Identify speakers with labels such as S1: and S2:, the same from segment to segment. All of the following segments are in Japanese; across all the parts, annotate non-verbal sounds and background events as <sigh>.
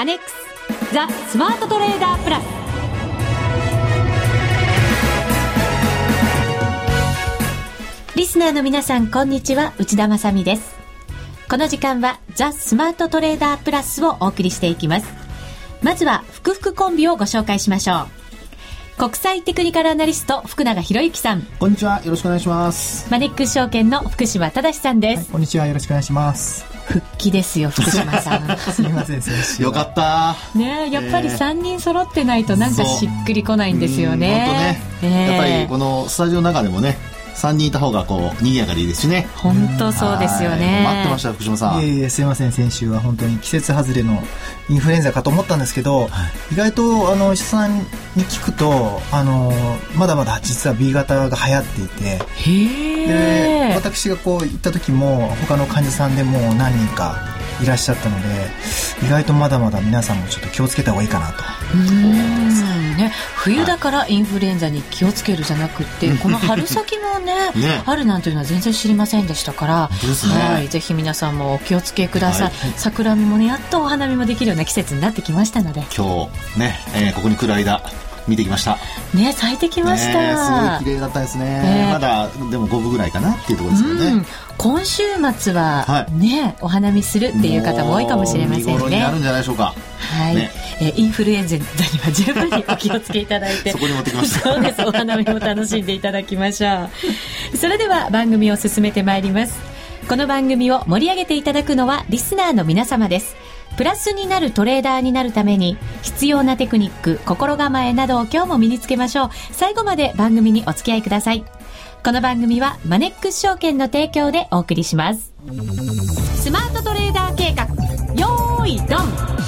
S1: アネックスザ・スマートトレーダープラス。リスナーの皆さんこんにちは。内田まさです。この時間はザ・スマートトレーダープラスをお送りしていきます。まずは福福コンビをご紹介しましょう。国際テクニカルアナリスト福永博之さん。
S2: こんにちは。よろしくお願いします。
S1: マネックス証券の福島正さんです、はい、
S3: こんにちは。よろしくお願いします
S1: 復帰ですよ福島さん。
S3: すみません
S2: よかった。
S1: ねやっぱり3人揃ってないとなんかしっくりこないんですよね。
S2: ね、やっぱりこのスタジオの中でもね3人いた方がこう賑やかでいいですしね。
S1: 本当そうですよね。
S2: 待ってました福島さ
S3: ん。いえいえすいません先週は本当に季節外れのインフルエンザかと思ったんですけど、はい、意外とあの医者さんに聞くとあのまだまだ実は B 型が流行っていてで私がこう行った時も他の患者さんでも何人かいらっしゃったので意外とまだまだ皆さんもちょっと気をつけた方がいいかなと。
S1: ね、冬だからインフルエンザに気をつけるじゃなくて、はい、この春先もね <laughs> ね。春なんていうのは全然知りませんでしたから、ね、はい、ぜひ皆さんもお気をつけください、はい、桜見もねやっとお花見もできるような季節になってきましたので。
S2: 今日ね、えー、ここに来る間見てきました。
S1: ね咲いてきました、
S2: ね、すごい綺麗だったですね、まだでも五分ぐらいかなっていうところですよね、うん、
S1: 今週末はね、はい、お花見するっていう方も多いかもしれませんね。
S2: になるんじゃないでしょうか。
S1: はい、ね、えインフルエンザには十分にお気をつけいただいて。<laughs>
S2: そこに持ってきました。
S1: そうです。お花見も楽しんでいただきましょう。それでは番組を進めてまいります。この番組を盛り上げていただくのはリスナーの皆様ですプラスになるトレーダーになるために必要なテクニック、心構えなどを今日も身につけましょう。最後まで番組にお付き合いください。この番組はマネックス証券の提供でお送りします。スマートトレーダー計画、よーいドン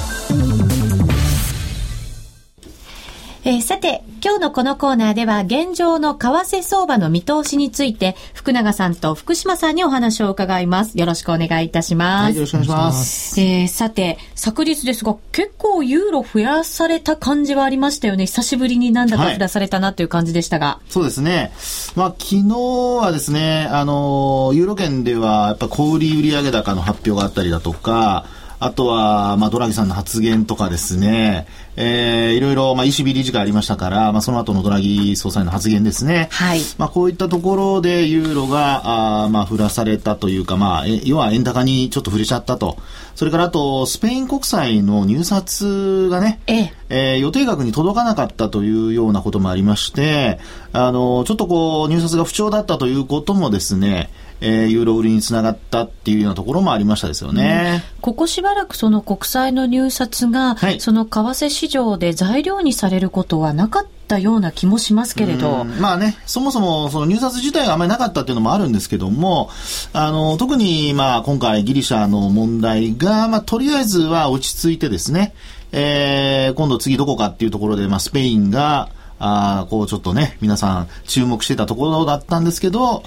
S1: えー、さて、今日のこのコーナーでは現状の為替相場の見通しについて福永さんと福島さんにお話を伺います。よろしくお願いいたします。はい、
S2: よろしくお願いします。
S1: えー、さて、昨日ですが結構ユーロ増やされた感じはありましたよね。久しぶりになんだか増やされたなという感じでしたが。は
S2: い、そうですね。まあ昨日はですね、あの、ユーロ圏ではやっぱ小売売上高の発表があったりだとか、あとは、まあ、ドラギさんの発言とかですね、えー、いろいろ、まあ、ECB 理事がありましたから、まあ、その後のドラギ総裁の発言ですね。
S1: はい。
S2: まあ、こういったところで、ユーロが、あまあ、振らされたというか、まあ、要は円高にちょっと触れちゃったと。それから、あと、スペイン国債の入札がね、
S1: ええ
S2: えー、予定額に届かなかったというようなこともありまして、あの、ちょっとこう、入札が不調だったということもですね、えー、ユーロ売りにつながったっていうようなところもありましたですよね。
S1: うん、ここしばらくその国債の入札が、はい、その為替市場で材料にされることはなかったような気もしますけれど。
S2: まあね、そもそもその入札自体があまりなかったっていうのもあるんですけども、あの、特にまあ今回ギリシャの問題が、まあとりあえずは落ち着いてですね、えー、今度次どこかっていうところで、まあスペインが、あこうちょっとね、皆さん注目してたところだったんですけど、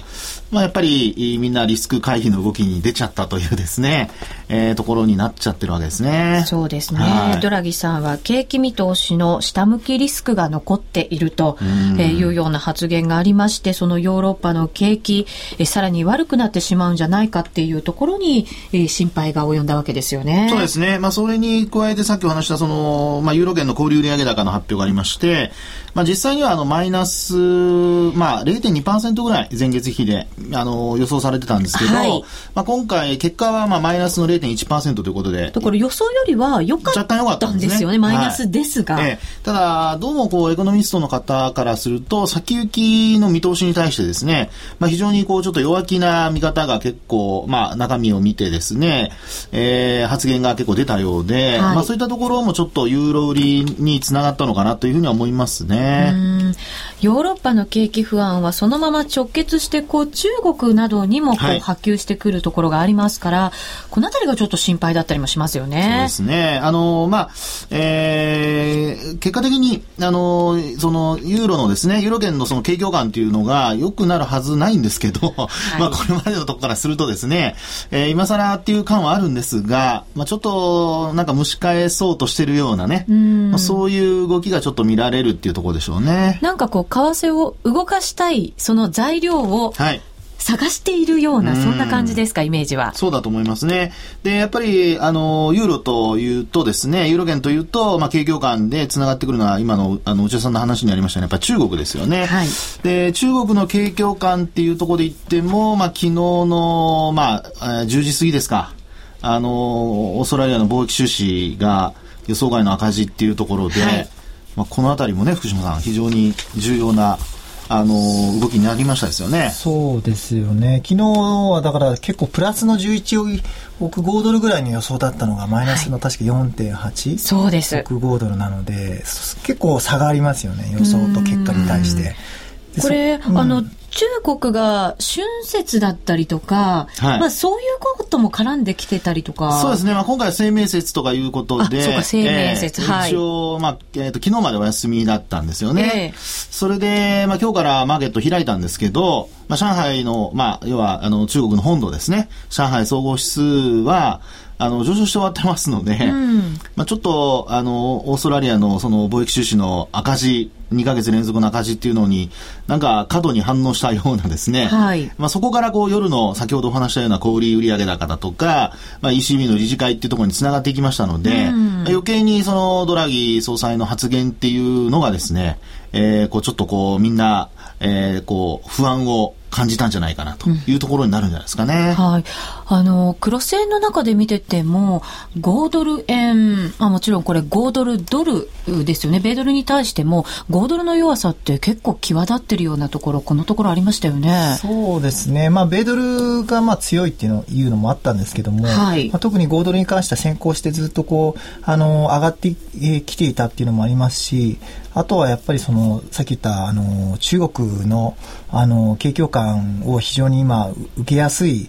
S2: まあ、やっぱりみんなリスク回避の動きに出ちゃったというですね、えー、ところになっちゃってるわけですね。
S1: そうですね。はい、ドラギさんは景気見通しの下向きリスクが残っているというような発言がありまして、そのヨーロッパの景気、えさらに悪くなってしまうんじゃないかっていうところに、え心配が及んだわけですよね。
S2: そうですね。まあ、それに加えてさっきお話したその、まあ、ユーロ圏の小売売上高の発表がありまして、まあ、実際にはあのマイナス、まあ、0.2%ぐらい前月比であの予想されてたんですけど、はい、まあ、今回、結果はまあマイナスの0.1%ということで。
S1: だから予想よりは良かったんですよね、ねマイナスですが。はい、え
S2: ただ、どうもこうエコノミストの方からすると、先行きの見通しに対してですね、まあ、非常にこうちょっと弱気な見方が結構、まあ、中身を見てですね、えー、発言が結構出たようで、はい、まあ、そういったところもちょっとユーロ売りにつながったのかなというふうには思いますね。
S1: ヨーロッパの景気不安はそのまま直結してこう中国などにもこう波及してくるところがありますから、はい、このあたりがちょっと心配だったりもしますよね。
S2: そうですね。あの、まあ、えー、結果的に、あの、その、ユーロのですね、ユーロ圏のその景況感というのが良くなるはずないんですけど、<laughs> はい、まあ、これまでのところからするとですね、えー、今更っていう感はあるんですが、まあ、ちょっと、なんか蒸し返そうとしてるようなね、まあ、そういう動きがちょっと見られるっていうところでしょうね。
S1: なんかこう、為替を動かしたい、その材料を、はい探しているような、そんな感じですか、イメージは。
S2: そうだと思いますね。で、やっぱり、あの、ユーロというとですね、ユーロ圏というと、まあ、景況感で繋がってくるのは、今の、あの、内田さんの話にありましたね、やっぱり中国ですよね。はい。で、中国の景況感っていうところで言っても、まあ、昨日の、まあ、10時過ぎですか。あの、オーストラリアの貿易収支が予想外の赤字っていうところで、はい、まあ、このあたりもね、福島さん、非常に重要なあの動きになりましたですよね。
S3: そうですよね。昨日はだから結構プラスの11億5ドルぐらいの予想だったのがマイナスの確か4.8、
S1: そうです。
S3: 億5ドルなので、結構差がありますよね。予想と結果に対して。
S1: これ、うん、あの、中国が春節だったりとか、はい、まあそういうことも絡んできてたりとか。
S2: そうですね。まあ今回は生命節とかいうことで。
S1: そうか、生命節、
S2: えー、はい。一応、まあ、えっ、ー、と、昨日までお休みだったんですよね。えー、それで、まあ今日からマーケット開いたんですけど、まあ上海の、まあ要は、あの、中国の本土ですね。上海総合指数は、あの、上昇して終わってますので、うん、まあちょっと、あの、オーストラリアのその貿易収支の赤字、2ヶ月連続の赤字っていうのに、なんか過度に反応したようなですね、はい、まあそこからこう夜の先ほどお話したような小売売上高だとか、まあ ECB の理事会っていうところにつながっていきましたので、うん、余計にそのドラギ総裁の発言っていうのがですね、えー、こうちょっとこうみんな、えー、こう不安を感じたんじゃないかなというところになるんじゃないですかね。
S1: うん、はい。あの、クロス円の中で見てても、5ドル円、あもちろんこれ5ドルドルですよね。米ドルに対しても、5ドルの弱さって結構際立ってるようなところ、このところありましたよね。
S3: そうですね。まあ、米ドルがまあ強いっていうのいうのもあったんですけども、はい、まあ、特に5ドルに関しては先行してずっとこう、あの、上がってきていたっていうのもありますし、あとはやっぱりその、さっき言った、あの、中国の、あの、景況感を非常に今、受けやすい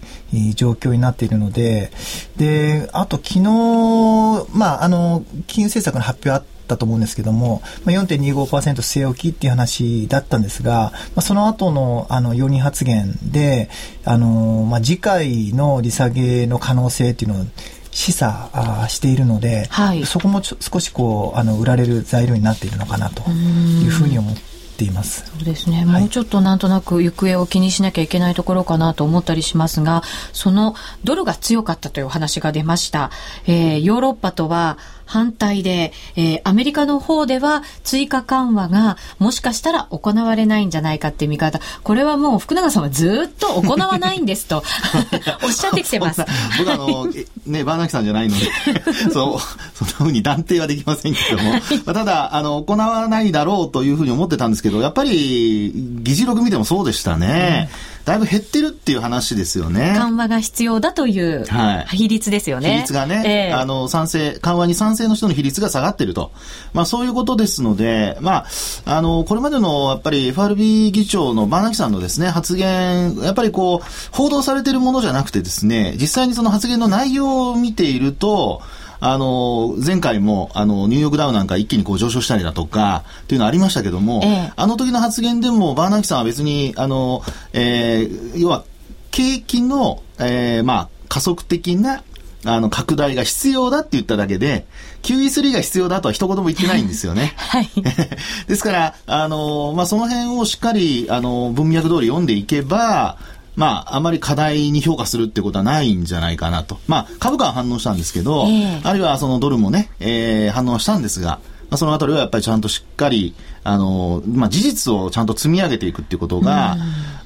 S3: 状況になっているので、で、あと昨日、まあ、あの、金融政策の発表あったと思うんですけども、まあ、4.25%据え置きっていう話だったんですが、まあ、その後のあの容認発言で、あのまあ、次回の利下げの可能性っていうのを示唆しているので、はい、そこも少しこうあの売られる材料になっているのかなというふうに思っています。
S1: そうですね。もうちょっとなんとなく行方を気にしなきゃいけないところかなと思ったりしますが、そのドルが強かったというお話が出ました。えー、ヨーロッパとは反対で、えー、アメリカの方では追加緩和がもしかしたら行われないんじゃないかっていう見方。これはもう福永さんはずっと行わないんですと <laughs> おっしゃってきてます。
S2: 僕あの、<laughs> ね、バーナキさんじゃないので、<laughs> そう、そんなふうに断定はできませんけども、まあ、ただ、あの、行わないだろうというふうに思ってたんですけど、やっぱり、議事録見てもそうでしたね。うんだいぶ減ってるっていう話ですよね。
S1: 緩和が必要だという比率ですよね。
S2: 比率がね、えー、あの、賛成、緩和に賛成の人の比率が下がってると。まあそういうことですので、まあ、あの、これまでのやっぱり FRB 議長のバーナキさんのですね、発言、やっぱりこう、報道されてるものじゃなくてですね、実際にその発言の内容を見ていると、あの、前回も、あの、ニューヨークダウなんか一気にこう上昇したりだとか、っていうのありましたけども、ええ、あの時の発言でも、バーナーキさんは別に、あの、えー、要は、景気の、えー、まあ、加速的な、あの、拡大が必要だって言っただけで、QE3 が必要だとは一言も言ってないんですよね。<laughs>
S1: はい。<laughs>
S2: ですから、あの、まあ、その辺をしっかり、あの、文脈通り読んでいけば、まあ、あまり課題に評価するってことはないんじゃないかなと。まあ、株価は反応したんですけど、えー、あるいはそのドルもね、えー、反応したんですが、まあ、そのあたりはやっぱりちゃんとしっかり、あの、まあ、事実をちゃんと積み上げていくっていうことが、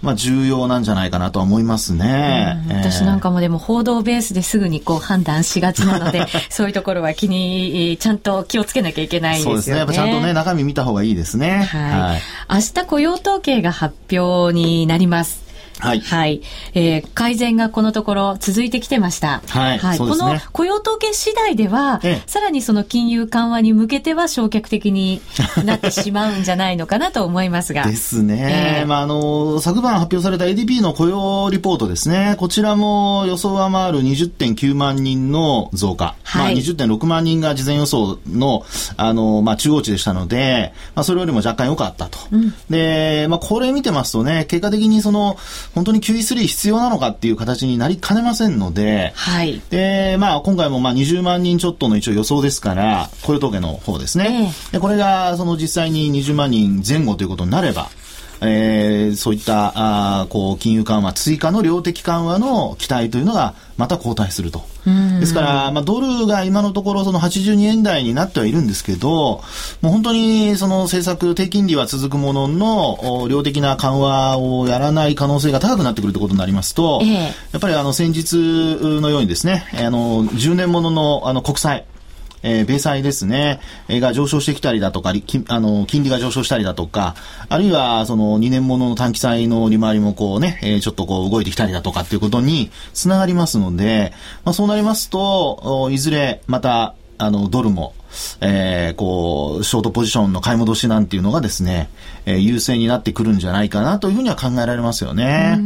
S2: まあ、重要なんじゃないかなとは思いますね。
S1: 私なんかもでも報道ベースですぐにこう判断しがちなので、<laughs> そういうところは気に、ちゃんと気をつけなきゃいけないですよね。そうですね。
S2: やっぱちゃんとね、中身見た方がいいですね。
S1: はい。はい、明日雇用統計が発表になります。はい。はい。えー、改善がこのところ続いてきてました。
S2: はい。はい、
S1: ね、この雇用統計次第では、ええ、さらにその金融緩和に向けては消極的に <laughs> なってしまうんじゃないのかなと思いますが。
S2: ですね。えー、まあ、あの、昨晩発表された ADP の雇用リポートですね。こちらも予想上回る20.9万人の増加。はい、まあ、20.6万人が事前予想の、あの、まあ、中央値でしたので、まあ、それよりも若干良かったと。うん、で、まあ、これ見てますとね、結果的にその、本当に QE3 必要なのかっていう形になりかねませんので、
S1: はい。
S2: で、まあ、今回もまあ20万人ちょっとの一応予想ですから、雇用統計の方ですね。えー、でこれが、その実際に20万人前後ということになれば、えー、そういったあこう金融緩和追加の量的緩和の期待というのがまた後退すると。ですから、まあ、ドルが今のところその82円台になってはいるんですけど、もう本当にその政策、低金利は続くものの、量的な緩和をやらない可能性が高くなってくるということになりますと、ええ、やっぱりあの先日のようにですね、あの、10年もののあの国債、えー、米債ですね、えー、が上昇してきたりだとか、あの、金利が上昇したりだとか、あるいは、その、2年ものの短期債の利回りもこうね、えー、ちょっとこう動いてきたりだとかっていうことにつながりますので、まあ、そうなりますと、いずれまた、あの、ドルも、えー、こう、ショートポジションの買い戻しなんていうのがですね、えー、優勢になってくるんじゃないかなというふうには考えられますよね。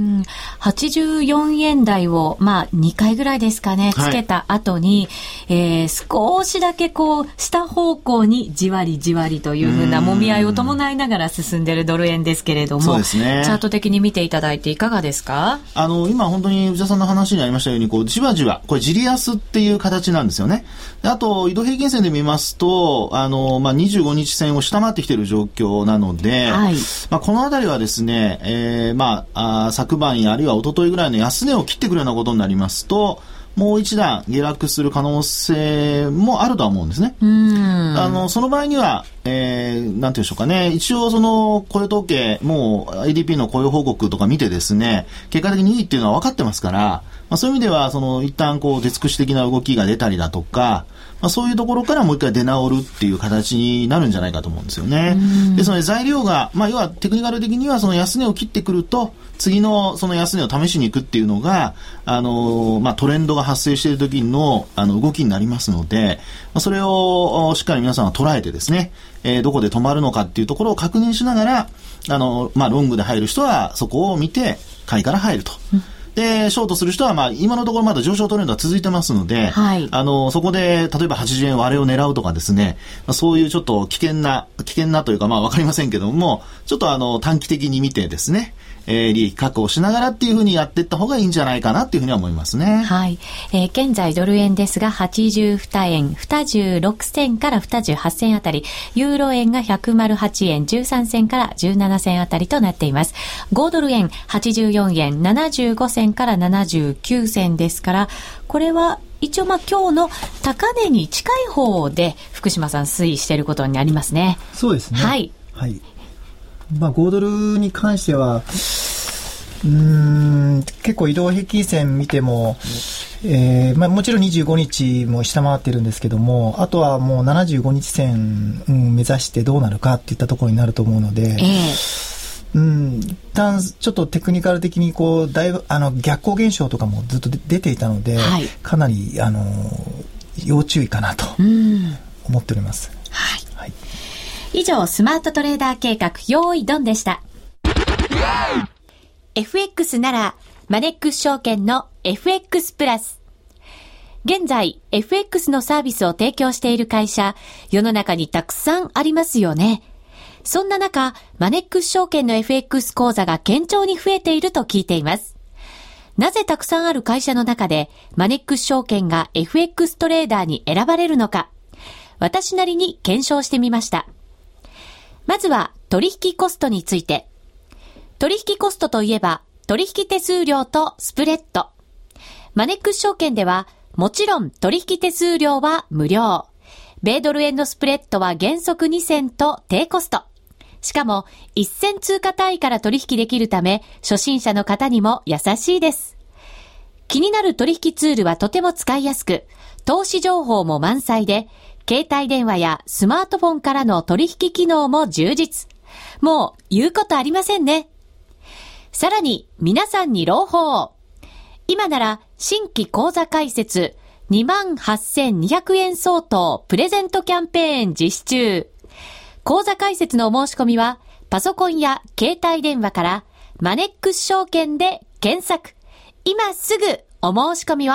S1: 84円台を、まあ、2回ぐらいですかね、つけた後に、はい、えー、少しだけこう、下方向にじわりじわりというふうなもみ合いを伴いながら進んでいるドル円ですけれども、ね。チャート的に見ていただいていかがですか？
S2: あの、今本当に内田さんの話にありましたように、こう、じわじわ、これ、じり安っていう形なんですよね。あと、移動平均線で見ますと、あの、まあ、25日線を下回ってきている状況なので、はい、まあ、このあたりはですね、えー、まあ、あ昨晩やあるいは一昨日ぐらいの安値を切ってくるようなことになりますと、もう一段下落する可能性もあるとは思うんですね。あの、その場合には、えー、なんていうんでしょうかね。一応その雇用統計、もう ADP の雇用報告とか見てですね、結果的にいいっていうのは分かってますから、まあ、そういう意味では、その一旦こう、くし的な動きが出たりだとか、まあ、そういうところからもう一回出直るっていう形になるんじゃないかと思うんですよね。で、その材料が、まあ、要はテクニカル的にはその安値を切ってくると、次のその安値を試しに行くっていうのが、あの、まあ、トレンドが発生している時の、あの、動きになりますので、まあ、それをしっかり皆さんは捉えてですね、えー、どこで止まるのかっていうところを確認しながら、あの、まあ、ロングで入る人はそこを見て、買いから入ると。うんで、ショートする人は、まあ、今のところまだ上昇トレンドは続いてますので、はい、あの、そこで、例えば80円割れを狙うとかですね、まあ、そういうちょっと危険な、危険なというか、まあ、わかりませんけども、ちょっとあの、短期的に見てですね、えー、利益確保しながらっていうふうにやっていった方がいいんじゃないかなっていうふうには思いますね。
S1: はい。えー、現在ドル円ですが、82円26銭から28銭あたり、ユーロ円が108円13銭から17銭あたりとなっています。5ドル円84円75銭から79銭ですから、これは一応まあ今日の高値に近い方で福島さん推移していることになりますね。
S3: そうですね。はい。はい。まあ、5ドルに関しては、うん、結構移動平均線見ても、えーまあ、もちろん25日も下回ってるんですけども、あとはもう75日線、うん、目指してどうなるかっていったところになると思うので、えーうん、一旦ちょっとテクニカル的にこうだいぶあの逆光現象とかもずっと出ていたので、はい、かなりあの要注意かなと思っております。
S1: はい以上、スマートトレーダー計画、用意ドンでした。FX なら、マネックス証券の FX プラス。現在、FX のサービスを提供している会社、世の中にたくさんありますよね。そんな中、マネックス証券の FX 講座が堅調に増えていると聞いています。なぜたくさんある会社の中で、マネックス証券が FX トレーダーに選ばれるのか、私なりに検証してみました。まずは取引コストについて。取引コストといえば、取引手数料とスプレッド。マネックス証券では、もちろん取引手数料は無料。米ドル円のスプレッドは原則2銭と低コスト。しかも、1銭通貨単位から取引できるため、初心者の方にも優しいです。気になる取引ツールはとても使いやすく、投資情報も満載で、携帯電話やスマートフォンからの取引機能も充実。もう言うことありませんね。さらに皆さんに朗報。今なら新規講座開設28,200円相当プレゼントキャンペーン実施中。講座開設のお申し込みはパソコンや携帯電話からマネックス証券で検索。今すぐお申し込みを。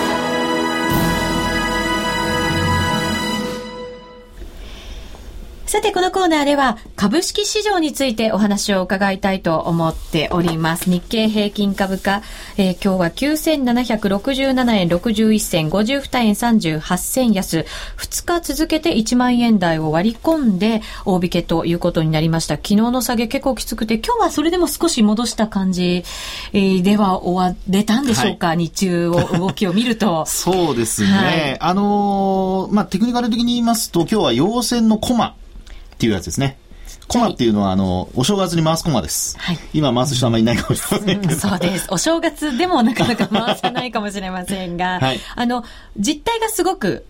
S1: さて、このコーナーでは株式市場についてお話を伺いたいと思っております。日経平均株価、えー、今日は9767円61銭、52円38銭安、2日続けて1万円台を割り込んで大引けということになりました。昨日の下げ結構きつくて、今日はそれでも少し戻した感じ、えー、では終われたんでしょうか、はい、日中を動きを見ると。<laughs>
S2: そうですね。はい、あのー、まあ、テクニカル的に言いますと、今日は陽線のコマ、っていうやつですね。コマっていうのは、あの、お正月に回すコマです。はい。今回す人あんまりいないかもしれませんけど、うん、
S1: そうです。お正月でもなかなか回さないかもしれませんが、<laughs> はい。あの、実態がすごく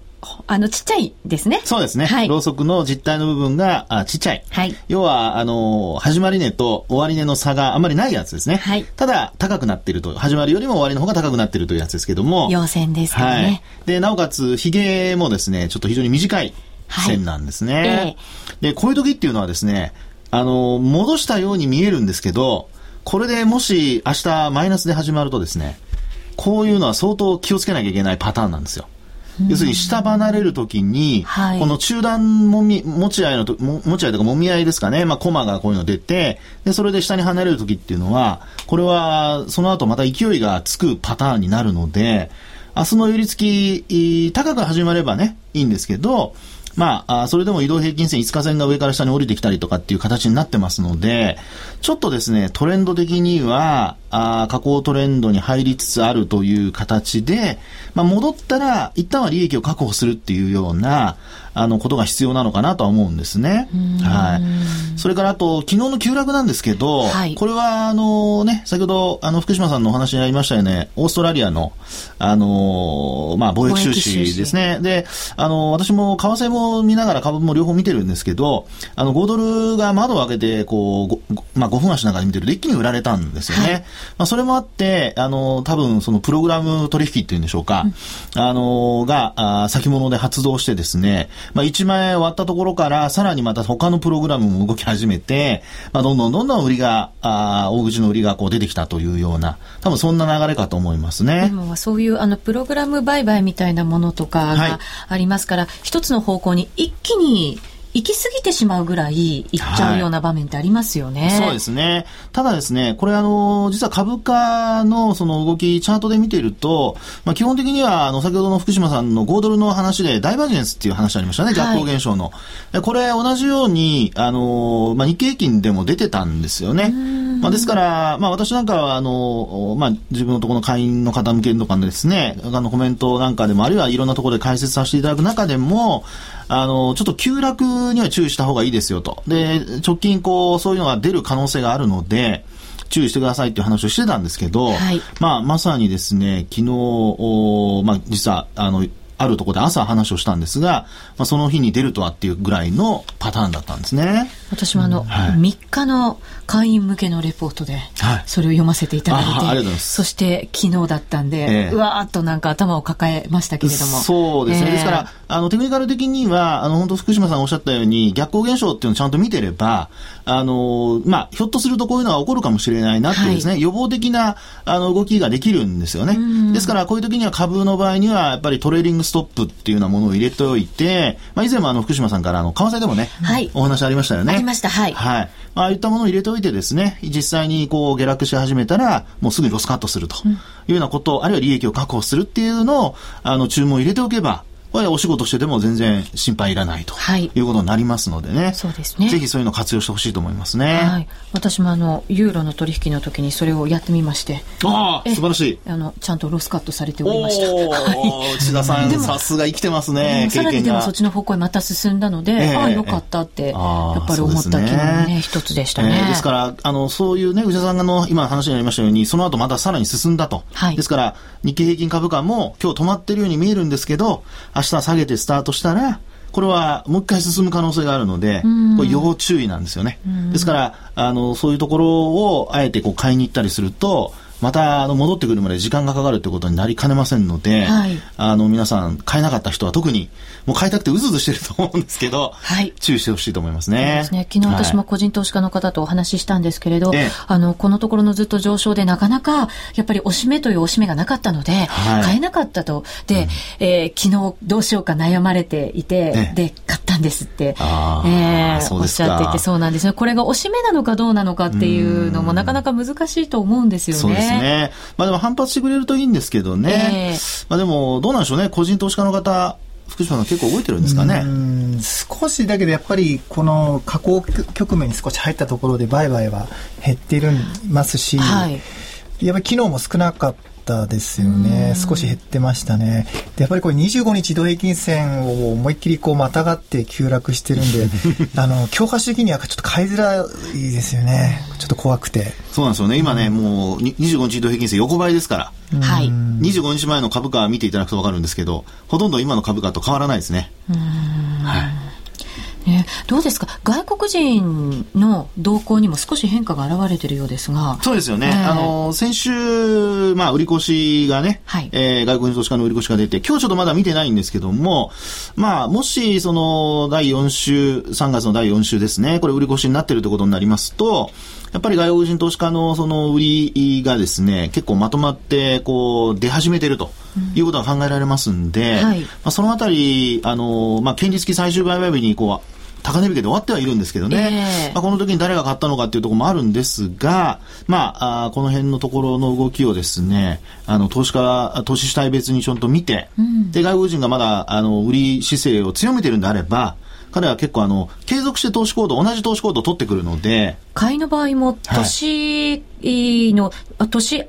S1: あの、ちっちゃいですね。
S2: そうですね。はい、ろうそくの実体の部分があちっちゃい。はい。要は、あの、始まり値と終わり値の差があまりないやつですね。はい。ただ、高くなっていると、始まりよりも終わりの方が高くなっているというやつですけども。
S1: 陽線ですね。はい。
S2: で、なおかつ、髭もですね、ちょっと非常に短い。線なんですね。はいえー、で、こういう時っていうのはですね、あの、戻したように見えるんですけど、これでもし明日マイナスで始まるとですね、こういうのは相当気をつけなきゃいけないパターンなんですよ。要するに下離れるときに、はい、この中段もみ、持ち合いのと、持ち合いとかもみ合いですかね。まあ、コマがこういうの出て、で、それで下に離れるときっていうのは、これは、その後また勢いがつくパターンになるので、明日の寄り付き、高く始まればね、いいんですけど、まあ、それでも移動平均線5日線が上から下に降りてきたりとかっていう形になってますので、ちょっとですね、トレンド的には、あ下降トレンドに入りつつあるという形で、まあ、戻ったら、一旦は利益を確保するっていうような、あの、ことが必要なのかなとは思うんですね。はい。それからあと、昨日の急落なんですけど、はい、これは、あのね、先ほど、あの、福島さんのお話にありましたよね、オーストラリアの、あのまあ、貿易収支ですね。で、あの、私も為替も見ながら株も両方見てるんですけど、あの、5ドルが窓を開けて、こう、まあ、5分足なんかで見てると一気に売られたんですよね。はい、まあ、それもあって、あの、多分、そのプログラム取引っていうんでしょうか、うん、あの、が、あ先物で発動してですね、まあ、1万円割ったところから、さらにまた他のプログラムも動き始めて、まあ、どんどんどんどん売りが、あ大口の売りがこう出てきたというような、多分そんな流れかと思いますね。
S1: でもそういうあのプログラム売買みたいなものとかがありますから、はい、一つの方向に一気に行き過ぎてしまうぐらい行っちゃうような場面ってありますよね。はい、
S2: そうですね。ただですね、これあの、実は株価のその動き、チャートで見ていると、まあ基本的には、あの、先ほどの福島さんの5ドルの話で、ダイバージェンスっていう話ありましたね、逆行現象の。はい、これ同じように、あの、まあ日経平均でも出てたんですよね。まあですから、まあ私なんかは、あの、まあ自分のところの会員の方向けとかですね、あのコメントなんかでも、あるいはいろんなところで解説させていただく中でも、あの、ちょっと急落には注意した方がいいですよと。で、直近こう、そういうのが出る可能性があるので、注意してくださいっていう話をしてたんですけど、はい、まあ、まさにですね、昨日、まあ、実は、あの、あるところで朝話をしたんですが、まあ、その日に出るとはっていうぐらいのパターンだったんですね。
S1: 私もあの、はい、3日の会員向けのレポートで、それを読ませていただいて、はい、そして昨日だったんで、えー、うわーっとなんか頭を抱えましたけれども。
S2: そうですね。えー、ですから、あの、テクニカル的には、あの、本当福島さんおっしゃったように、逆行現象っていうのをちゃんと見てれば、あの、まあ、ひょっとするとこういうのが起こるかもしれないなっていうですね、はい、予防的な、あの、動きができるんですよね。ですから、こういう時には株の場合には、やっぱりトレーリングストップっていうようなものを入れておいて、まあ、以前もあの、福島さんから、あの、為替でもね、はい、お話ありましたよね。
S1: ありました、はい。
S2: はい。ああいったものを入れておいてですね、実際にこう下落し始めたら、もうすぐにロスカットするというようなこと、あるいは利益を確保するっていうのを、あの、注文を入れておけば、お仕事してでも全然心配いらないということになりますのでね。はい、そうですね。ぜひそういうのを活用してほしいと思いますね。はい。
S1: 私もあの、ユーロの取引の時にそれをやってみまして。
S2: ああ、素晴らしい。
S1: あの、ちゃんとロスカットされておりました。
S2: おお、内田さん、さすが生きてますね。
S1: さらにでもそっちの方向へまた進んだので、えー、ああ、よかったって、やっぱり思った昨日ね、一つでしたね。
S2: えー、ですから、あの、そういうね、内田さんがの、今話にありましたように、その後またさらに進んだと。はい。ですから、日経平均株価も今日止まってるように見えるんですけど、明日下げてスタートしたら、これはもう一回進む可能性があるので、これ要注意なんですよね。ですから、あの、そういうところをあえてこう買いに行ったりすると、またあの戻ってくるまで時間がかかるということになりかねませんので、はい、あの皆さん買えなかった人は特にもう買いたくてうずうずしてると思うんですけど、はい、注意してほしいと思いますね。
S1: すね。昨日私も個人投資家の方とお話ししたんですけれど、はい、あのこのところのずっと上昇でなかなかやっぱりおしめというおしめがなかったので、はい、買えなかったと。で、うん、えー、昨日どうしようか悩まれていて、で買ったんですって、えー、おっしゃっていてそうなんですね。これがおしめなのかどうなのかっていうのもなかなか難しいと思うんですよね。
S2: ね。まあでも反発してくれるといいんですけどね。えー、まあでも、どうなんでしょうね。個人投資家の方、福島さん結構動いてるんですかね
S3: 少しだけどやっぱりこの下降局面に少し入ったところで売買は減っていますし、はい、やっぱり昨日も少なかったったですよね。少し減ってましたね。で、やっぱりこれ25日移動平均線を思いっきりこうまたがって急落してるんで、<laughs> あの、教科書的にはちょっと買いづらいですよね。ちょっと怖くて。
S2: そうなんですよね。今ね、もう25日移動平均線横ばいですから。はい。25日前の株価見ていただくとわかるんですけど、ほとんど今の株価と変わらないですね。はい。
S1: ね、どうですか？外国人の動向にも少し変化が現れているようですが。
S2: そうですよね、えー、あの先週、まあ、売り越しがね、はい。えー、外国人投資家の売り越しが出て今日ちょっとまだ見てないんですけども、まあ、もしその第4週3月の第4週ですねこれ売り越しになっているということになりますとやっぱり外国人投資家のその売りがですね、結構まとまってこう出始めているということが考えられますんで、うんはい、まあ、そのあたり、あの、まあ、権利付き最終売買日にこう、高値引けで終わってはいるんですけどね、えー、まあ、この時に誰が買ったのかっていうところもあるんですが、まあ、あこの辺のところの動きをですね、あの、投資家、投資主体別にちゃんと見て、うん、で、外国人がまだ、あの、売り姿勢を強めてるんであれば、彼は結構あの、継続して投資行動、同じ投資行動を取ってくるので。
S1: 買いの場合も、年の、はい、年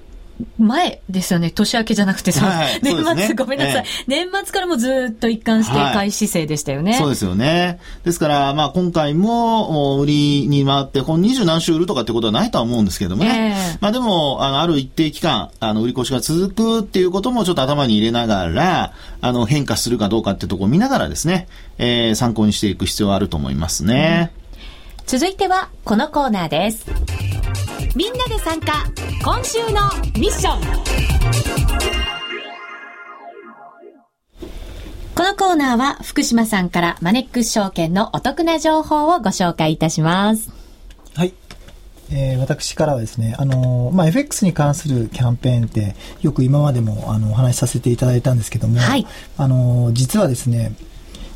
S1: 前ですよね。年明けじゃなくてさ、はい、<laughs> 年末、ね、ごめんなさい、ええ、年末からもずっと一貫して買い姿勢でしたよね、
S2: はい、そうですよね。ですから、まあ今回も売りに回って、この二十何週売るとかってことはないとは思うんですけどもね。えー、まあでも、あの、ある一定期間、あの、売り越しが続くっていうこともちょっと頭に入れながら、あの、変化するかどうかっていうところを見ながらですね、えー、参考にしていく必要はあると思いますね。
S1: うん、続いては、このコーナーです。みんなで参加今週のミッションこのコーナーは福島さんからマネックス証券のお得な情報をご紹介いたします。
S3: はい。えー、私からはですね、あのー、まあ、FX に関するキャンペーンって、よく今までも、あの、お話しさせていただいたんですけども、はい、あのー、実はですね、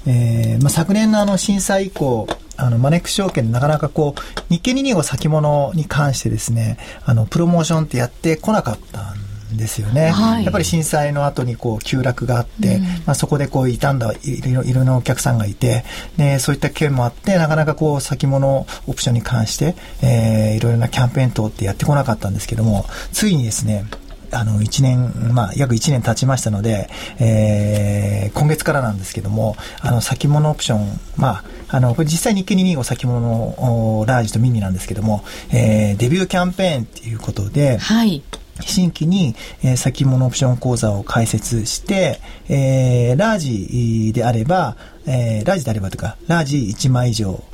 S3: えー、まあ、昨年のあの震災以降、あの、マネックス証券なかなかこう、日経225先物に関してですね、あの、プロモーションってやってこなかったんですよね。はい、やっぱり震災の後にこう、急落があって、うん、まあ、そこでこう、傷んだいろいろなお客さんがいて、で、そういった件もあって、なかなかこう、先物オプションに関して、えー、いろいろなキャンペーン等ってやってこなかったんですけども、ついにですね、あの、1年、まあ、約1年経ちましたので、えー、今月からなんですけども、あの、先物オプション、まあ、あの、これ実際日経225先物のラージとミニなんですけども、えー、デビューキャンペーンっていうことで、はい。新規に、えー、先物オプション講座を開設して、えー、ラージであれば、えー、ラージであればとか、ラージ1枚以上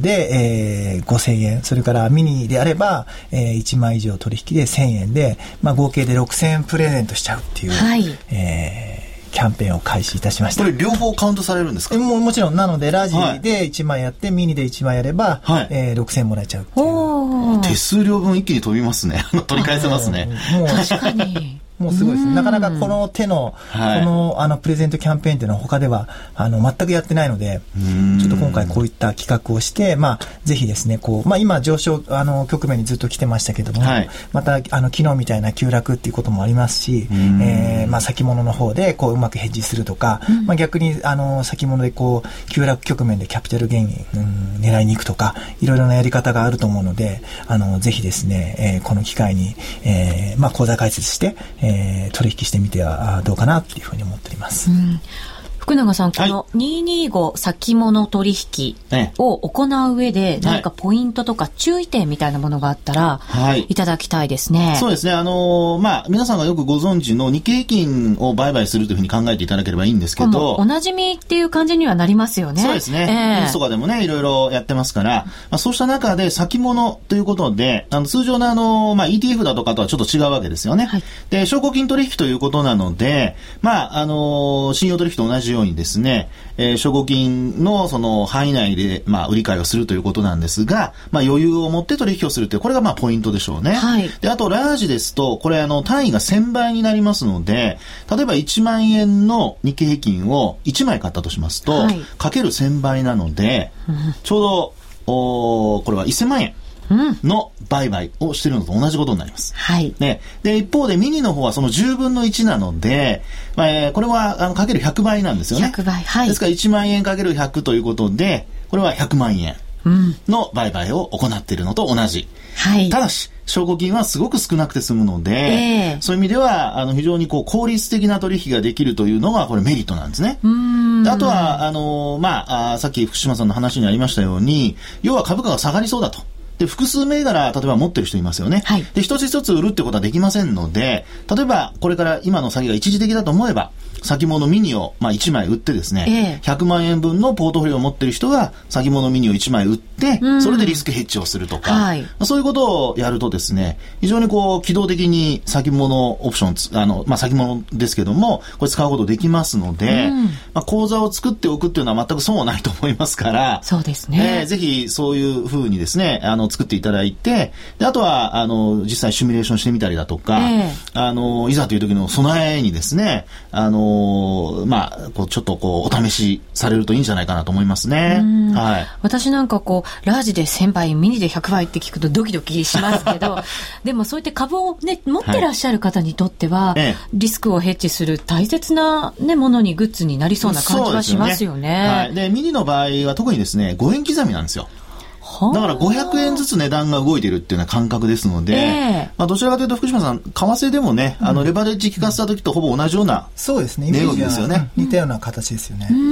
S3: で、えー、5000円、それからミニであれば、えー、1枚以上取引で1000円で、まあ、合計で6000円プレゼントしちゃうっていう、はい、えーキャンペーンを開始いたしました。
S2: これ両方カウントされるんですか？
S3: ももちろん、なので、ラジで1枚やって、はい、ミニで1枚やれば、はい、えー、6000もらえちゃうう
S2: 手数料分一気に飛びますね。取り返せますね。
S1: もう確かに。
S3: もうすごいです。なかなかこの手の、この、あの、プレゼントキャンペーンっていうのは他では、あの、全くやってないので、ちょっと今回こういった企画をして、まあ、ぜひですね、こう、まあ今上昇、あの、局面にずっと来てましたけども、はい、また、あの、昨日みたいな急落っていうこともありますし、えー、まあ先物の方で、こう、うまくヘッジするとか、まあ逆に、あの、先物でこう、急落局面でキャピタルゲイン、うん、狙いに行くとか、いろいろなやり方があると思うので、あの、ぜひですね、えー、この機会に、えー、まあ講座開設して、えー、取引してみてはどうかなっていうふうに思っております。うん
S1: 福永さん、この225先物取引を行う上で、何かポイントとか注意点みたいなものがあったら、はい、いただきたいですね。
S2: そうですね。あのー、まあ、皆さんがよくご存知の日経平均を売買するというふうに考えていただければいいんですけど。
S1: おなじみっていう感じにはなりますよね。
S2: そうですね。ニュースとかでもね、いろいろやってますから、まあ、そうした中で先物ということで、あの通常のあの、まあ、ETF だとかとはちょっと違うわけですよね。はい、で、証拠金取引ということなので、まあ、あのー、信用取引と同じようにですね、えー、証拠金のその範囲内で、まあ、売り買いをするということなんですが、まあ、余裕を持って取引をするという、これがまあ、ポイントでしょうね。はい。で、あと、ラージですと、これ、あの、単位が1000倍になりますので、例えば1万円の日経平均を1枚買ったとしますと、はい、かける1000倍なので、ちょうど、おこれは1000万円。の売買をしているのと同じことになります。はい。ね。で、一方でミニの方はその10分の1なので、まあ、えー、これはあのかける100倍なんですよね。
S1: 100倍。はい。
S2: ですから1万円かける100ということで、これは100万円の売買を行っているのと同じ。はい。ただし、証拠金はすごく少なくて済むので、えー、そういう意味では、あの、非常にこう、効率的な取引ができるというのが、これメリットなんですね。あとは、あの、まあ、あさっき福島さんの話にありましたように、要は株価が下がりそうだと。で、複数銘柄、例えば持ってる人いますよね。はい、で、一つ一つ売るってことはできませんので、例えば、これから今の詐欺が一時的だと思えば、先物ミニを、まあ、1枚売ってですね、えー、100万円分のポートフォリオを持ってる人が先物ミニを1枚売って、それでリスクヘッジをするとか、はい、そういうことをやるとですね、非常にこう、機動的に先物オプション、あの、まあ、先物ですけども、これ使うことできますので、うん、まあ、口座を作っておくっていうのは全く損はないと思いますから、
S1: そうですね。
S2: えー、ぜひそういうふうにですね、あの、作っていただいて、であとは、あの、実際シミュレーションしてみたりだとか、えー、あの、いざという時の備えにですね、あの、まあ、こうちょっとこう、お試しされるといいんじゃないかなと思いますね。はい。
S1: 私なんかこう、ラージで1000倍、ミニで100倍って聞くとドキドキしますけど、<laughs> でもそういった株をね、持ってらっしゃる方にとっては、はい、リスクをヘッジする大切なね、ものにグッズになりそうな感じはしますよね。よね
S2: はい。で、ミニの場合は特にですね、5円刻みなんですよ。だから500円ずつ値段が動いてるっていうような感覚ですので、えー、まあ、どちらかというと福島さん、為替でもね、うん、あのレバレッジ効かせた時とほぼ同じような
S3: そうですね、値動きですよね。似たような形ですよね。
S1: うん、う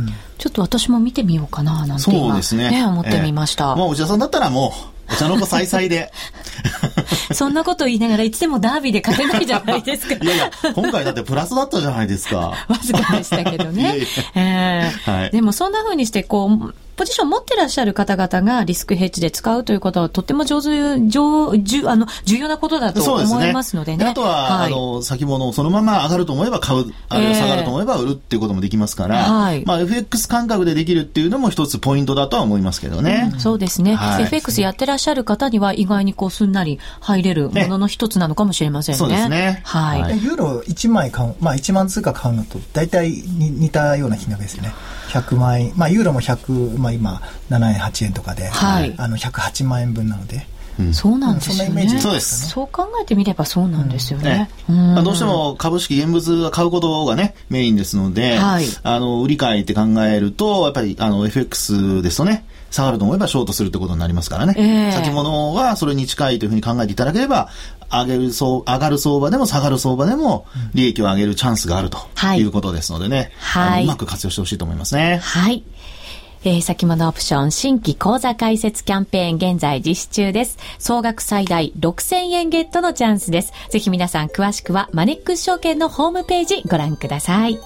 S1: んちょっと私も見てみようかななんてそうですね、ね、思ってみました。
S2: えー、もう内田さんだったらもうお茶の子さいさいで。<laughs>
S1: そんなこと言いながらいつでもダービーで勝てないじゃないですか。
S2: いやいや、今回だってプラスだったじゃないですか。<laughs>
S1: わずかでしたけどね。<laughs> いやいやえーはい、でもそんな風にしてこう、ポジション持ってらっしゃる方々がリスクヘッジで使うということはとっても上手、上、重、あの、重要なことだと思いますのでね。で
S2: ねあとは、はい、あの、先物をそのまま上がると思えば買う、あるいは下がると思えば売るっていうこともできますから、はい、まあ FX 感覚でできるっていうのも一つポイントだとは思いますけどね。
S1: うん、そうですね、はい、FX やってらっしゃる方には意外にこうすんなり入れるものの一つなのかもしれませんね。そうですね。
S3: はい。ユーロ1枚買う、まあ1万通貨買うのと大体似たような金額ですよね。100万円、まあ、ユーロも100、まあ、今、7円、8円とかで、はい、あの108万円分なので。
S1: うん、そうなんですよね。
S2: そうです。
S1: そう考えてみればそうなんですよね。
S2: うん、ねまあ、どうしても株式現物買うことがね、メインですので、はい、あの、売り買いって考えると、やっぱり、あの、FX ですとね、下がると思えばショートするってことになりますからね。えー、先物はそれに近いというふうに考えていただければ、上げる相、上がる相場でも下がる相場でも、利益を上げるチャンスがあるということですのでね、はい、うまく活用してほしいと思いますね。
S1: はい。えー、先物オプション新規講座開設キャンペーン現在実施中です。総額最大6000円ゲットのチャンスです。ぜひ皆さん詳しくはマネックス証券のホームページご覧ください。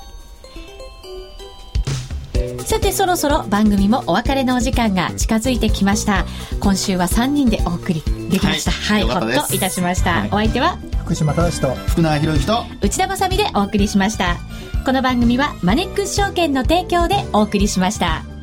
S1: さてそろそろ番組もお別れのお時間が近づいてきました。今週は3人でお送りできました。はい、はい、ほっといたしました、はい、お相手は？
S3: 福島正と
S2: 福永博之と。
S1: 内田まさでお送りしました。この番組はマネックス証券の提供でお送りしました。